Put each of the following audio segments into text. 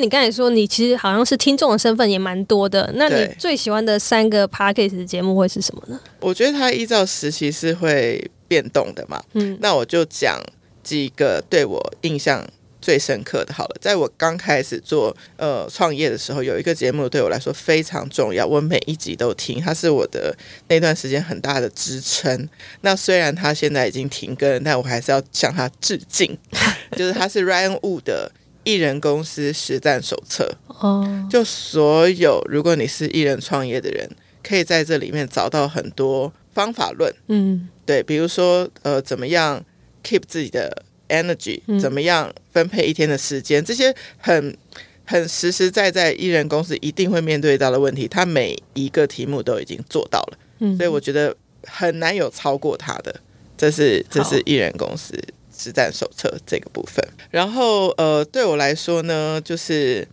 为你刚才说你其实好像是听众的身份也蛮多的，那你最喜欢的三个 podcast 节目会是什么呢？我觉得它依照时期是会变动的嘛。嗯，那我就讲几个对我印象最深刻的好了。在我刚开始做呃创业的时候，有一个节目对我来说非常重要，我每一集都听，它是我的那段时间很大的支撑。那虽然它现在已经停更了，但我还是要向它致敬。就是它是 Ryan Wu 的艺人公司实战手册。哦，就所有如果你是艺人创业的人，可以在这里面找到很多方法论。嗯对，比如说呃，怎么样 keep 自己的 energy，、嗯怎么样分配一天的时间，这些很很实实在在艺人公司一定会面对到的问题，他每一个题目都已经做到了，嗯，所以我觉得很难有超过他的。这是这是艺人公司实战手册这个部分。然后呃，对我来说呢，就是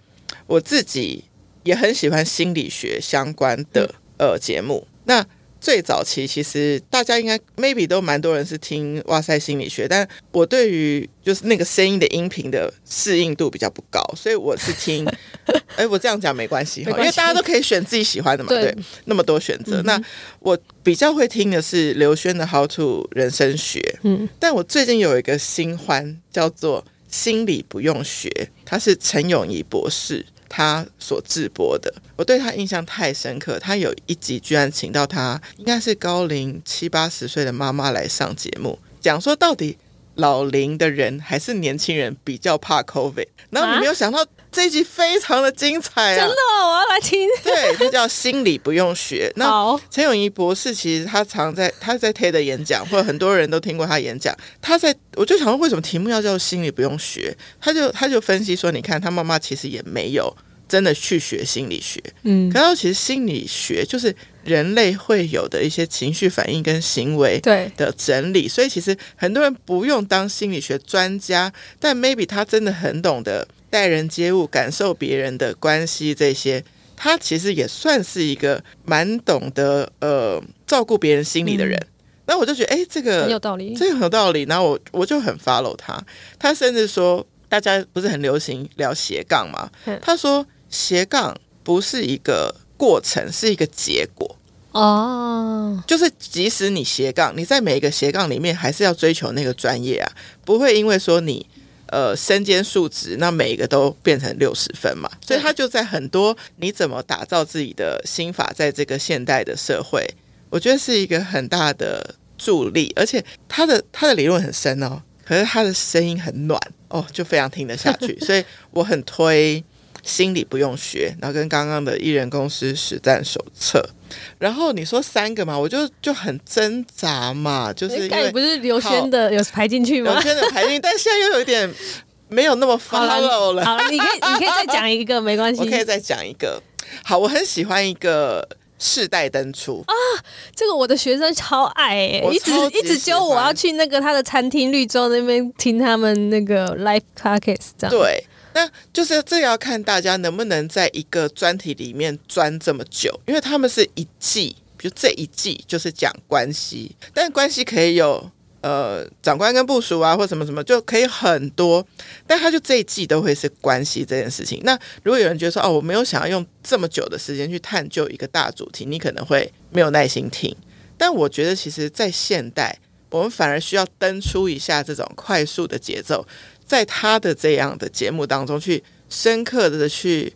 我自己也很喜欢心理学相关的、呃节目。那最早期其实大家应该 maybe 都蛮多人是听哇塞心理学，但我对于就是那个声音的音频的适应度比较不高，所以我是听，哎，我这样讲没关系因为大家都可以选自己喜欢的嘛，对。对，那么多选择。嗯那我比较会听的是刘轩的《How to 人生学》，嗯。但我最近有一个新欢叫做心理不用学，他是陈永仪博士他所直播的，我对他印象太深刻。他有一集居然请到他应该是高龄七八十岁的妈妈来上节目，讲说到底老龄的人还是年轻人比较怕 COVID。然后你没有想到这一集非常的精彩啊真的！哦，我要来听。对，它叫心理不用学。那好，陈永仪博士其实他常在他在 TED 演讲，或者很多人都听过他演讲。他在我就想说，为什么题目要叫心理不用学？他就他就分析说，你看他妈妈其实也没有真的去学心理学，嗯可，是其实心理学就是人类会有的一些情绪反应跟行为。对，的整理，所以其实很多人不用当心理学专家，但 maybe 他真的很懂得待人接物、感受别人的关系这些，他其实也算是一个蛮懂得呃照顾别人心理的人。那我就觉得，哎，这个很有道理。这个很有道理。然后我我就很 follow 他，他甚至说，大家不是很流行聊斜杠吗嗯？他说斜杠不是一个过程，是一个结果。哦，就是即使你斜杠，你在每一个斜杠里面还是要追求那个专业啊，不会因为说你呃身兼数职，那每一个都变成六十分嘛。所以他就在很多你怎么打造自己的心法，在这个现代的社会，我觉得是一个很大的助力，而且他的他的理论很深哦，可是他的声音很暖哦，就非常听得下去，所以我很推。心理不用学，然后跟刚刚的艺人公司实战手册，然后你说三个嘛，我就就很挣扎嘛，就是因为不是刘轩的有排进去吗刘轩的排进，但现在又有一点没有那么 follow 了。好了，你可以 你可以再讲一个，没关系我。可以再讲一个，好，我很喜欢一个世代登出啊，这个我的学生超爱哎、我一直一直揪我要去那个他的餐厅绿洲那边听他们那个 live podcast 这样。对。那就是这要看大家能不能在一个专题里面钻这么久，因为他们是一季，比如这一季就是讲关系，但关系可以有呃长官跟部属啊，或什么什么，就可以很多，但他就这一季都会是关系这件事情。那如果有人觉得说哦，我没有想要用这么久的时间去探究一个大主题，你可能会没有耐心听。但我觉得其实，在现代，我们反而需要登出一下这种快速的节奏。在他的这样的节目当中，去深刻的去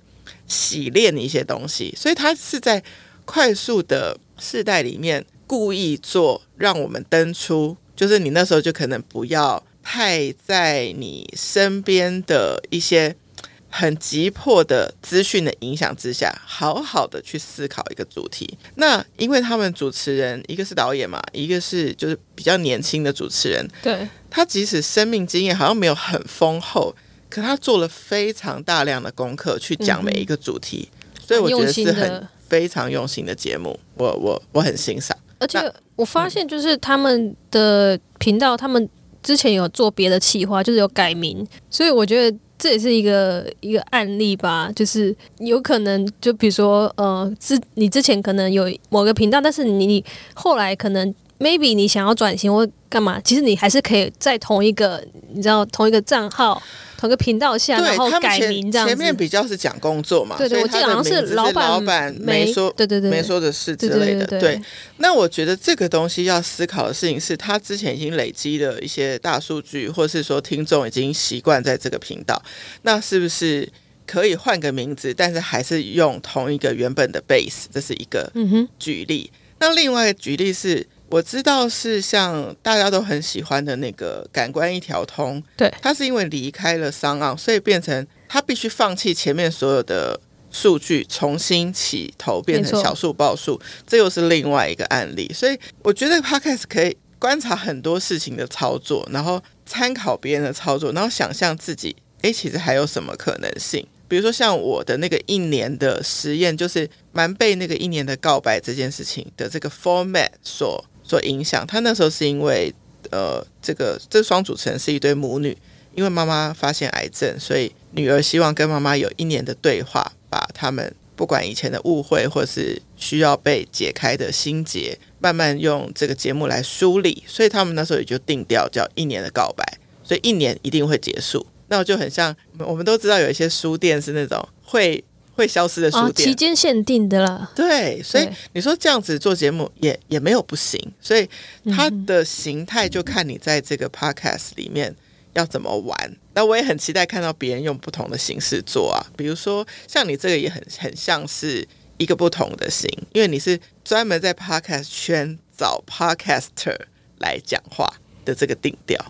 洗练一些东西，所以他是在快速的世代里面故意做，让我们登出，就是你那时候就可能不要太在你身边的一些很急迫的资讯的影响之下，好好的去思考一个主题。那因为他们主持人一个是导演嘛，一个是就是比较年轻的主持人，对，他即使生命经验好像没有很丰厚，可他做了非常大量的功课去讲每一个主题，所以我觉得是很非常用心的节目，我我我很欣赏。而且我发现，就是他们的频道，他们之前有做别的企划，就是有改名，所以我觉得这也是一个一个案例吧。就是有可能，就比如说，呃，之你之前可能有某个频道，但是你你后来可能 maybe 你想要转型或干嘛，其实你还是可以在同一个，你知道同一个账号。同一个频道下，然后改名这样子。前面比较是讲工作嘛，对对，我记得好像是老板老板没说，对对对，没说的事之类的。对，那我觉得这个东西要思考的事情是，他之前已经累积了一些大数据，或是说听众已经习惯在这个频道，那是不是可以换个名字，但是还是用同一个原本的 base？这是一个举例。那另外举例是。我知道是像大家都很喜欢的那个感官一条通，对，他是因为离开了商岸，所以变成他必须放弃前面所有的数据，重新起头变成小数报数，这又是另外一个案例。所以我觉得 Podcast 可以观察很多事情的操作，然后参考别人的操作，然后想象自己，哎，其实还有什么可能性？比如说像我的那个一年的实验，就是蛮被那个一年的告白这件事情的这个 format 所。所影响，他那时候是因为，呃，这个这双主持人是一对母女，因为妈妈发现癌症，所以女儿希望跟妈妈有一年的对话，把他们不管以前的误会或是需要被解开的心结，慢慢用这个节目来梳理，所以他们那时候也就定调叫一年的告白，所以一年一定会结束。那就很像，我们都知道有一些书店是那种会。会消失的书店，期间限定的了。对，所以你说这样子做节目也也没有不行，所以它的形态就看你在这个 podcast 里面要怎么玩。那我也很期待看到别人用不同的形式做啊，比如说像你这个也很很像是一个不同的型，因为你是专门在 podcast 圈找 podcaster 来讲话的这个定调。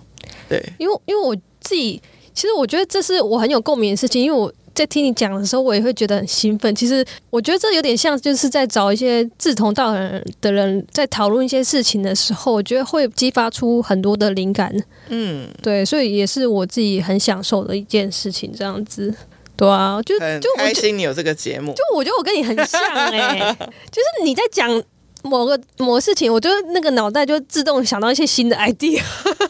对，因为因为我自己其实我觉得这是我很有共鸣的事情，因为我。在听你讲的时候，我也会觉得很兴奋。其实我觉得这有点像，就是在找一些志同道合的人，在讨论一些事情的时候，我觉得会激发出很多的灵感。嗯，对，所以也是我自己很享受的一件事情。这样子，对啊，就就开心你有这个节目。就我觉得我跟你很像哎，就是你在讲某个某个事情，我就那个脑袋就自动想到一些新的 idea。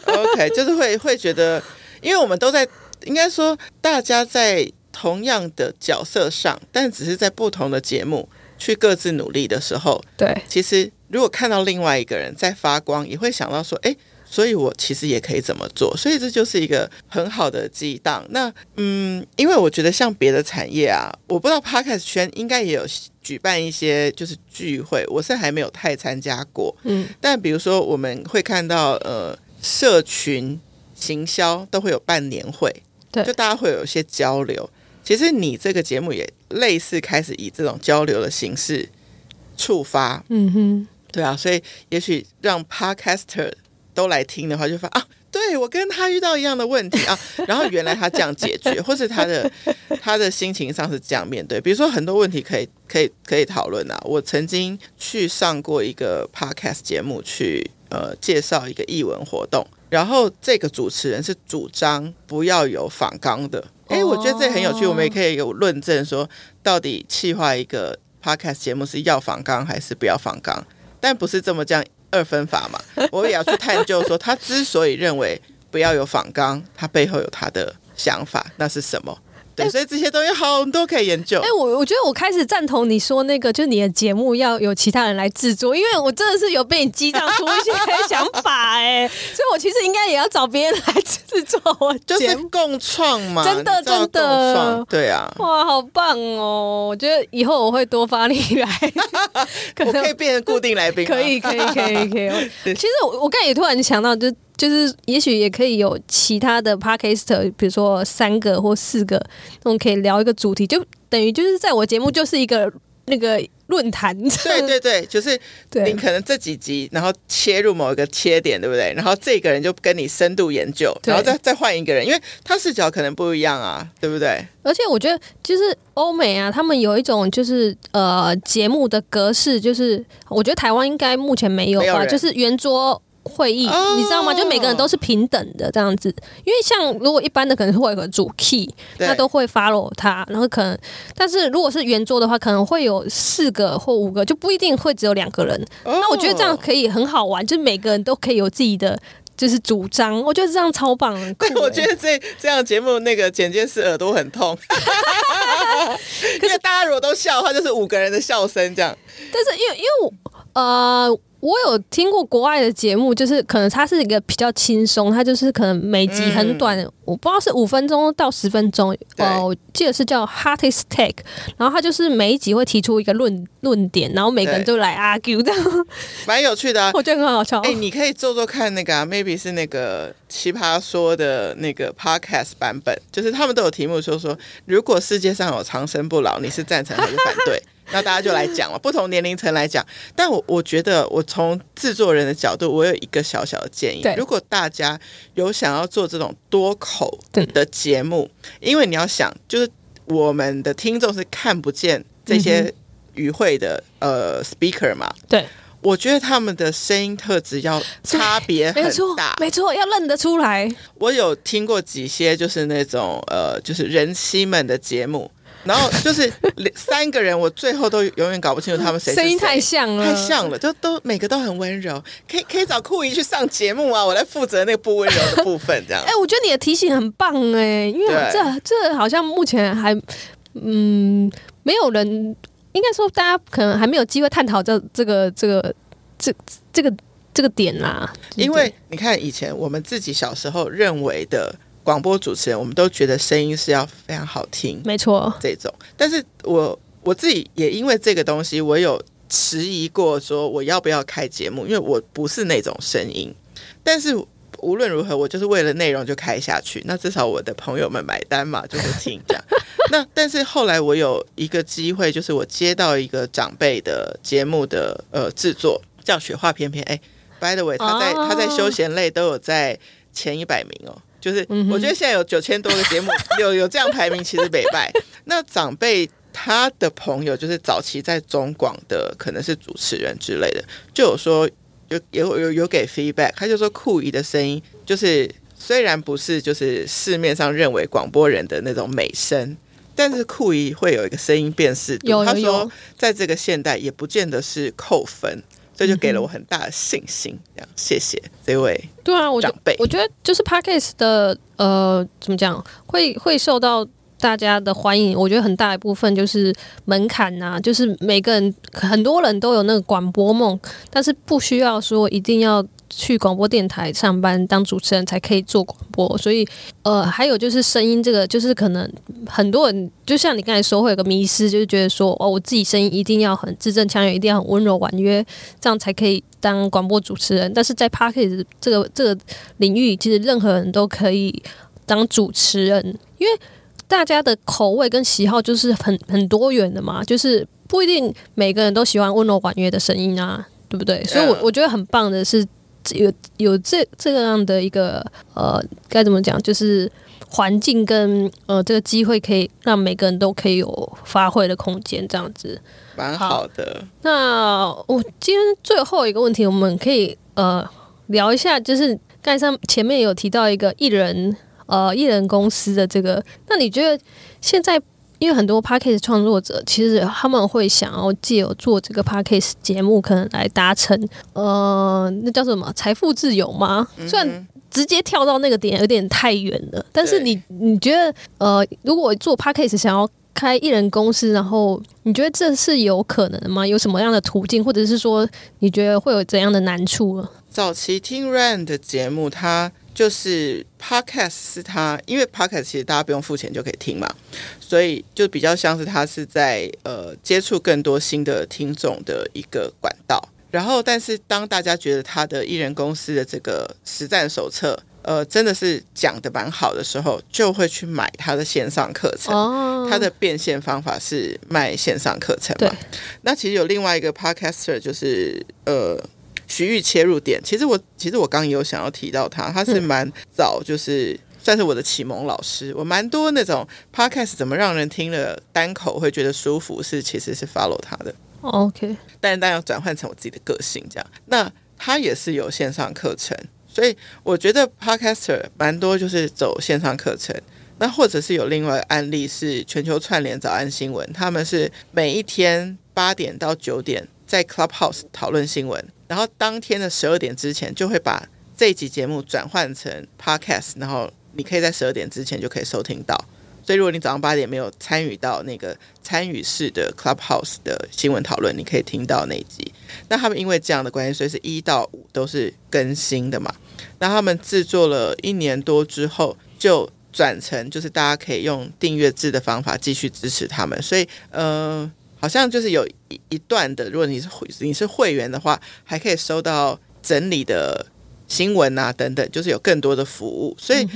OK，就是会会觉得，因为我们都在，应该说大家在。同样的角色上，但只是在不同的节目去各自努力的时候，对，其实如果看到另外一个人在发光，也会想到说，哎，所以我其实也可以怎么做，所以这就是一个很好的激荡。那嗯，因为我觉得像别的产业啊，我不知道 Podcast 圈应该也有举办一些就是聚会，我是还没有太参加过，嗯，但比如说我们会看到呃，社群行销都会有办年会，对，就大家会有一些交流。其实你这个节目也类似开始以这种交流的形式触发，嗯哼，对啊，所以也许让 podcaster 都来听的话，就发啊，对我跟他遇到一样的问题啊，然后原来他这样解决，或是他的他的心情上是这样面对，比如说很多问题可以可以可以讨论啊。我曾经去上过一个 podcast 节目，去呃介绍一个译文活动，然后这个主持人是主张不要有仿纲的。哎，我觉得这很有趣，我们也可以有论证说，到底企划一个 podcast 节目是要仿纲还是不要仿纲？但不是这么这样二分法嘛？我也要去探究说，他之所以认为不要有仿纲，他背后有他的想法，那是什么？对，所以这些东西好多可以研究。哎，我我觉得我开始赞同你说那个，就是你的节目要有其他人来制作，因为我真的是有被你激荡出一些想法哎，所以我其实应该也要找别人来制作我就是共创嘛，真的真的，对啊，哇，好棒哦！我觉得以后我会多发力来，我可以变成固定来宾，可以可以可以可以。其实我我刚才也突然想到，就。就是，也许也可以有其他的 p a r k e s t 比如说三个或四个，那种可以聊一个主题，就等于就是在我节目就是一个那个论坛。对对对，就是你可能这几集，然后切入某一个切点，对不对？然后这个人就跟你深度研究，然后再再换一个人，因为他视角可能不一样啊，对不对？而且我觉得，就是欧美啊，他们有一种就是呃节目的格式，就是我觉得台湾应该目前没有吧，就是圆桌。会议，哦你知道吗？就每个人都是平等的这样子。因为像如果一般的可能会有个主 key，对那都会 follow 他，然后可能，但是如果是圆桌的话，可能会有四个或五个，就不一定会只有两个人。哦那我觉得这样可以很好玩，就是每个人都可以有自己的就是主张，我觉得这样超棒。对，我欸觉得这这样节目那个简介是耳朵很痛，可是大家如果都笑的话，就是五个人的笑声这样。但是因为因为我呃，我有听过国外的节目，就是可能它是一个比较轻松，它就是可能每集很短，我不知道是五分钟到十分钟，嗯对呃，我记得是叫 Hottest Take，然后它就是每一集会提出一个论论点，然后每个人对就来 argue，这样蛮有趣的啊。我觉得很好笑。哎、你可以做做看那个啊，maybe 是那个奇葩说的那个 podcast 版本，就是他们都有题目说说，如果世界上有长生不老，你是赞成还是反对？那大家就来讲了，不同年龄层来讲。但我我觉得，我从制作人的角度，我有一个小小的建议：如果大家有想要做这种多口的节目，因为你要想，就是我们的听众是看不见这嗯些与会的、呃 speaker 嘛，对，我觉得他们的声音特质要 差别很大，。没错，要认得出来。我有听过几些就是那种呃，就是人妻们的节目，然后就是三个人，我最后都永远搞不清楚他们谁声音太像了，太像了，就都每个都很温柔，可以可以找酷姨去上节目啊，我来负责那个不温柔的部分，这样 哎、。我觉得你的提醒很棒哎、因为对这这好像目前还嗯没有人，应该说大家可能还没有机会探讨这这个这个这这个这个点啦。因为你看以前我们自己小时候认为的广播主持人，我们都觉得声音是要非常好听，没错，这种。但是我我自己也因为这个东西，我有迟疑过，说我要不要开节目，因为我不是那种声音。但是无论如何，我就是为了内容就开下去。那至少我的朋友们买单嘛，就会听这样。那但是后来我有一个机会，就是我接到一个长辈的节目的呃制作，叫雪花翩翩。哎，by the way，他在、哦他在休闲类都有在前一百名哦。就是我觉得现在有九千多个节目，有有这样排名，其实北拜。那长辈他的朋友，就是早期在中广的，可能是主持人之类的，就有说有有有有给 feedback，他就说酷姨的声音就是虽然不是就是市面上认为广播人的那种美声。但是酷姨会有一个声音辨识度，他说在这个现代也不见得是扣分，这就给了我很大的信心。这样，谢谢这位对啊，我觉长辈。我觉得就是 Parkes 的呃，怎么讲，会会受到大家的欢迎。我觉得很大一部分就是门槛呐、就是每个人很多人都有那个广播梦，但是不需要说一定要去广播电台上班当主持人才可以做广播。所以呃，还有就是声音这个，就是可能很多人就像你刚才说，会有个迷失，就是觉得说哦，我自己声音一定要很字正腔圆，一定要很温柔婉约，这样才可以当广播主持人。但是在 p a r k e 这个这个领域，其实任何人都可以当主持人，因为大家的口味跟喜好就是很很多元的嘛，就是不一定每个人都喜欢温柔婉约的声音啊，对不对？所以我我觉得很棒的是有有这这样的一个呃，该怎么讲，就是环境跟呃这个机会，可以让每个人都可以有发挥的空间，这样子。蛮好的。那我今天最后一个问题，我们可以呃聊一下，就是刚才上前面有提到一个艺人呃艺人公司的这个，那你觉得现在？因为很多 p a c k a g e 创作者，其实他们会想要借由做这个 p a c k a g e 节目，可能来达成呃，那叫什么财富自由吗？虽然直接跳到那个点有点太远了，但是你你觉得呃，如果做 p a c k a g e 想要开艺人公司，然后你觉得这是有可能的吗？有什么样的途径，或者是说你觉得会有怎样的难处呢？早期听 Rand 的节目，它就是 Podcast 是他，因为 Podcast 其实大家不用付钱就可以听嘛，所以就比较像是他是在呃接触更多新的听众的一个管道。然后，但是当大家觉得他的艺人公司的这个实战手册，呃，真的是讲的蛮好的时候，就会去买他的线上课程。哦他的变现方法是卖线上课程对嘛？那其实有另外一个 podcaster 就是呃徐玉切入点。其实我其实我刚也有想要提到他，他是蛮早就是。算是我的启蒙老师，我蛮多那种 podcast 怎么让人听了单口会觉得舒服，是其实是 follow 他的，OK，但是但要转换成我自己的个性这样。那他也是有线上课程，所以我觉得 Podcaster 蛮多就是走线上课程。那或者是有另外案例是全球串联早安新闻，他们是每一天八点到九点在 Clubhouse 讨论新闻，然后当天的十二点之前就会把这一集节目转换成 Podcast，然后你可以在十二点之前就可以收听到。所以如果你早上八点没有参与到那个参与式的 Clubhouse 的新闻讨论，你可以听到那一集。那他们因为这样的关系，所以是一到五都是更新的嘛。那他们制作了一年多之后就。转成就是大家可以用订阅制的方法继续支持他们，所以呃，好像就是有一一段的，如果你是会你是会员的话，还可以收到整理的新闻啊等等，就是有更多的服务。所以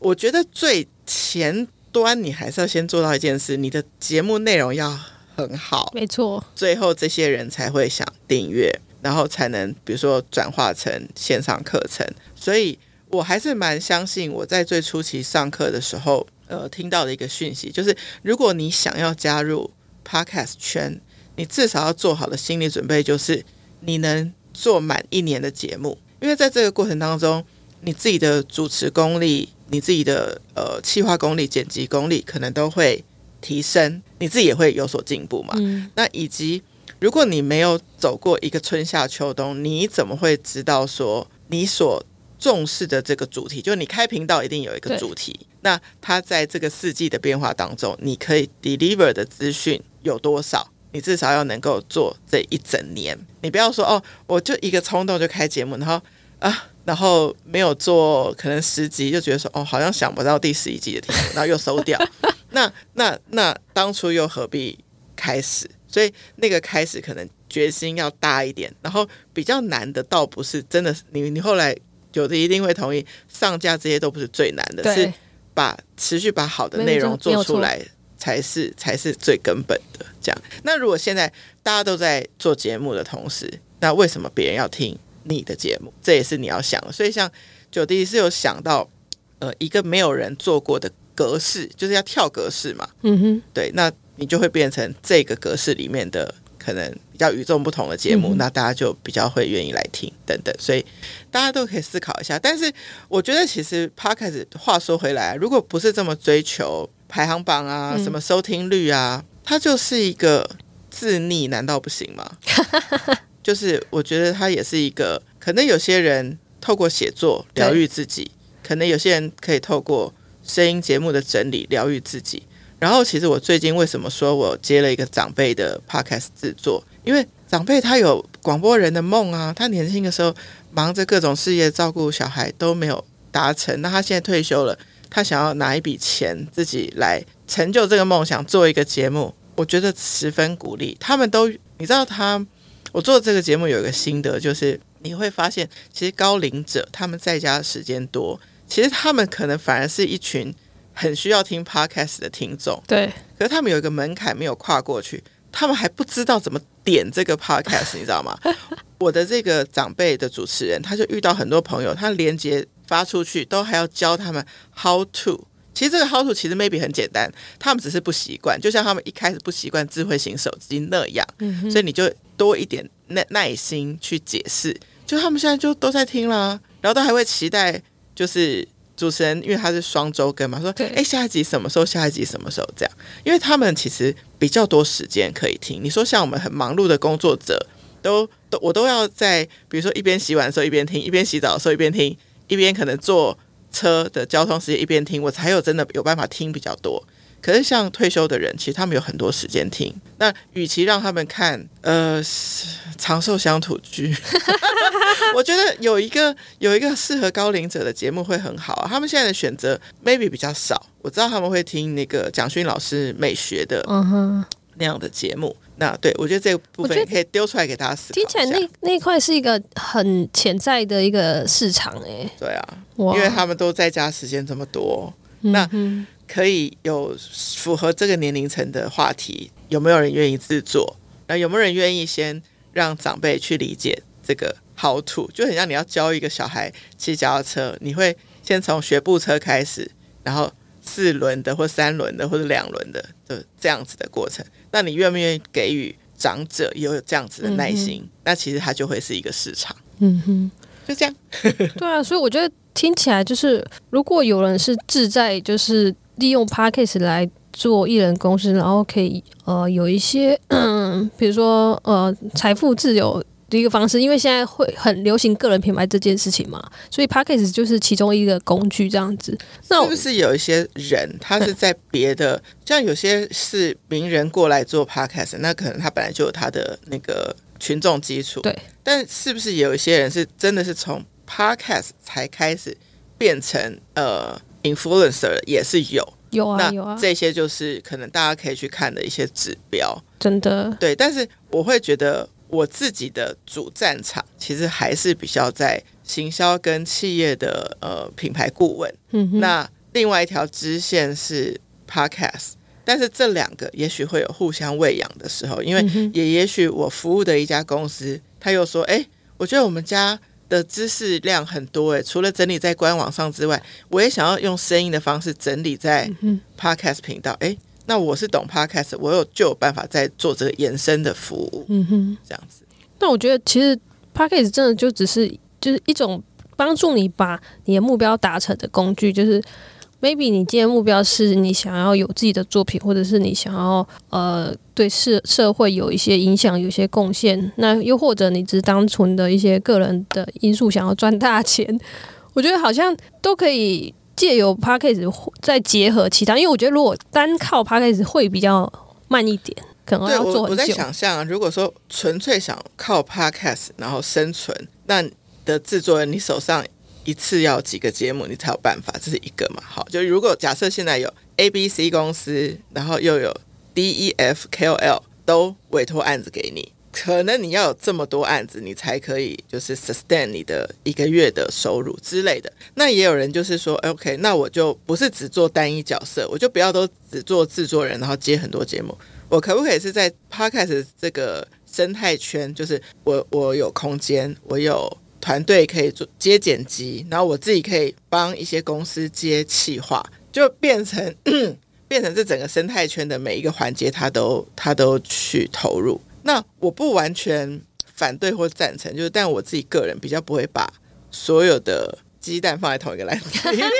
我觉得最前端你还是要先做到一件事，你的节目内容要很好，没错，最后这些人才会想订阅，然后才能比如说转化成线上课程，所以。我还是蛮相信我在最初期上课的时候，呃，听到的一个讯息，就是如果你想要加入 Podcast 圈，你至少要做好的心理准备，就是你能做满一年的节目，因为在这个过程当中，你自己的主持功力、你自己的呃企划功力、剪辑功力可能都会提升，你自己也会有所进步嘛。那以及如果你没有走过一个春夏秋冬，你怎么会知道说你所重视的这个主题，就你开频道一定有一个主题。那它在这个四季的变化当中，你可以 deliver 的资讯有多少？你至少要能够做这一整年。你不要说哦，我就一个冲动就开节目，然后啊，然后没有做可能十集，就觉得说哦，好像想不到第十一集的题目，然后又收掉。那那那当初又何必开始？所以那个开始可能决心要大一点，然后比较难的倒不是真的，你你后来。有的一定会同意，上架这些都不是最难的，是把持续把好的内容做出来才是才是最根本的。这样，那如果现在大家都在做节目的同时，那为什么别人要听你的节目？这也是你要想的。所以，像九弟是有想到，呃，一个没有人做过的格式，就是要跳格式嘛。嗯哼，对，那你就会变成这个格式里面的。可能比较与众不同的节目，那大家就比较会愿意来听等等，所以大家都可以思考一下。但是我觉得，其实 podcast 话说回来，如果不是这么追求排行榜啊、什么收听率啊，它就是一个自逆，难道不行吗？就是我觉得它也是一个，可能有些人透过写作疗愈自己，可能有些人可以透过声音节目的整理疗愈自己。然后，其实我最近为什么说我接了一个长辈的 podcast 制作？因为长辈他有广播人的梦啊，他年轻的时候忙着各种事业，照顾小孩都没有达成。那他现在退休了，他想要拿一笔钱自己来成就这个梦想，做一个节目，我觉得十分鼓励。他们都，你知道，他我做这个节目有一个心得，就是你会发现，其实高龄者他们在家的时间多，其实他们可能反而是一群。很需要听 podcast 的听众，对，可是他们有一个门槛没有跨过去，他们还不知道怎么点这个 podcast，你知道吗？我的这个长辈的主持人，他就遇到很多朋友，他连接发出去都还要教他们 how to。其实这个 how to 其实 maybe 很简单，他们只是不习惯，就像他们一开始不习惯智慧型手机那样，所以你就多一点耐耐心去解释。就他们现在就都在听啦，然后都还会期待，就是。主持人因为他是双周更嘛，说哎下一集什么时候？下一集什么时候？这样，因为他们其实比较多时间可以听。你说像我们很忙碌的工作者，都都我都要在，比如说一边洗碗的时候一边听，一边洗澡的时候一边听，一边可能坐车的交通时间一边听，我才有真的有办法听比较多。可是像退休的人，其实他们有很多时间听。那与其让他们看呃长寿乡土剧，我觉得有一个有一个适合高龄者的节目会很好。他们现在的选择 maybe 比较少。我知道他们会听那个蒋勋老师美学的那样的节目。那对我觉得这个部分可以丢出来给大家思考。听起来那那块是一个很潜在的一个市场哎。对啊，因为他们都在家时间这么多，那。可以有符合这个年龄层的话题，有没有人愿意制作？那有没有人愿意先让长辈去理解这个 how to？就很像你要教一个小孩骑脚踏车，你会先从学步车开始，然后四轮的或三轮的或者两轮的就这样子的过程。那你愿不愿意给予长者有这样子的耐心？那其实它就会是一个市场。嗯哼，就这样。对啊，所以我觉得听起来就是，如果有人是志在就是利用 podcast 来做艺人公司，然后可以呃有一些，嗯，比如说呃财富自由的一个方式，因为现在会很流行个人品牌这件事情嘛，所以 podcast 就是其中一个工具这样子。那是不是有一些人，他是在别的，像有些是名人过来做 podcast，那可能他本来就有他的那个群众基础。对。但是不是有一些人是真的是从 podcast 才开始变成呃 influencer，也是有。有啊那有啊，这些就是可能大家可以去看的一些指标。真的对，但是我会觉得我自己的主战场其实还是比较在行销跟企业的呃品牌顾问。嗯哼，那另外一条支线是 podcast，但是这两个也许会有互相喂养的时候，因为也也许我服务的一家公司，他又说，哎，我觉得我们家的知识量很多，诶，除了整理在官网上之外，我也想要用声音的方式整理在嗯 podcast 频道，哎。那我是懂 podcast，我有就有办法在做这个延伸的服务，嗯哼。这样子。那我觉得其实 podcast 真的就只是就是一种帮助你把你的目标达成的工具，就是 maybe 你今天目标是你想要有自己的作品，或者是你想要呃对社社会有一些影响、有一些贡献，那又或者你只是单纯的一些个人的因素想要赚大钱，我觉得好像都可以。借由 p a c k a g e 再结合其他，因为我觉得如果单靠 p a c k a g e 会比较慢一点，可能对我，我在要做很久。想象啊，如果说纯粹想靠 podcast 然后生存，那的制作人你手上一次要几个节目，你才有办法，这是一个嘛。好，就如果假设现在有 A、B、C 公司，然后又有 D、E、F、KOL 都委托案子给你，可能你要有这么多案子，你才可以就是 sustain 你的一个月的收入之类的。那也有人就是说，OK，那我就不是只做单一角色，我就不要都只做制作人，然后接很多节目。我可不可以是在 podcast 这个生态圈，就是我我有空间，我有团队可以做接剪辑，然后我自己可以帮一些公司接企划，就变成 变成这整个生态圈的每一个环节，他都他都去投入。那我不完全反对或赞成，就是但我自己个人比较不会把所有的鸡蛋放在同一个篮子里面。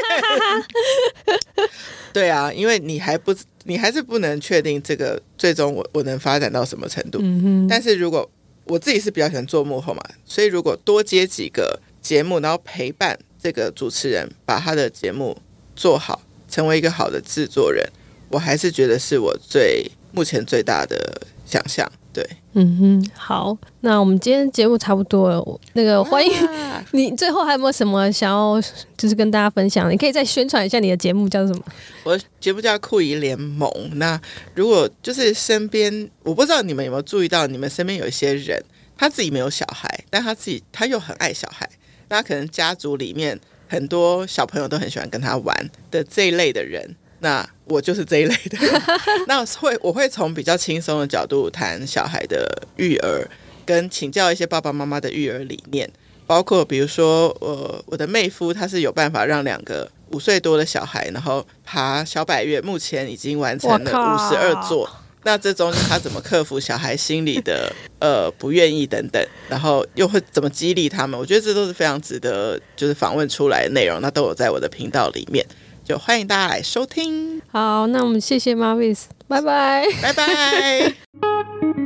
对啊，因为你还不，你还是不能确定这个最终我我能发展到什么程度。嗯哼，但是如果我自己是比较喜欢做幕后嘛，所以如果多接几个节目，然后陪伴这个主持人把他的节目做好，成为一个好的制作人，我还是觉得是我最目前最大的想象。对，嗯哼，好，那我们今天节目差不多了。那个欢迎哇 你，最后还有没有什么想要就是跟大家分享的？你可以再宣传一下你的节目叫什么？我的节目叫酷姨联盟。那如果就是身边，我不知道你们有没有注意到，你们身边有一些人，他自己没有小孩，但他自己他又很爱小孩，那可能家族里面很多小朋友都很喜欢跟他玩的这一类的人。那我就是这一类的人，那会我会从比较轻松的角度谈小孩的育儿，跟请教一些爸爸妈妈的育儿理念，包括比如说，呃，我的妹夫他是有办法让两个五岁多的小孩，然后爬小百岳，目前已经完成了五十二座。那这中间他怎么克服小孩心里的呃不愿意等等，然后又会怎么激励他们？我觉得这都是非常值得就是访问出来的内容，那都有在我的频道里面，就欢迎大家来收听，好，那我们谢谢 Marvis，拜拜。拜拜。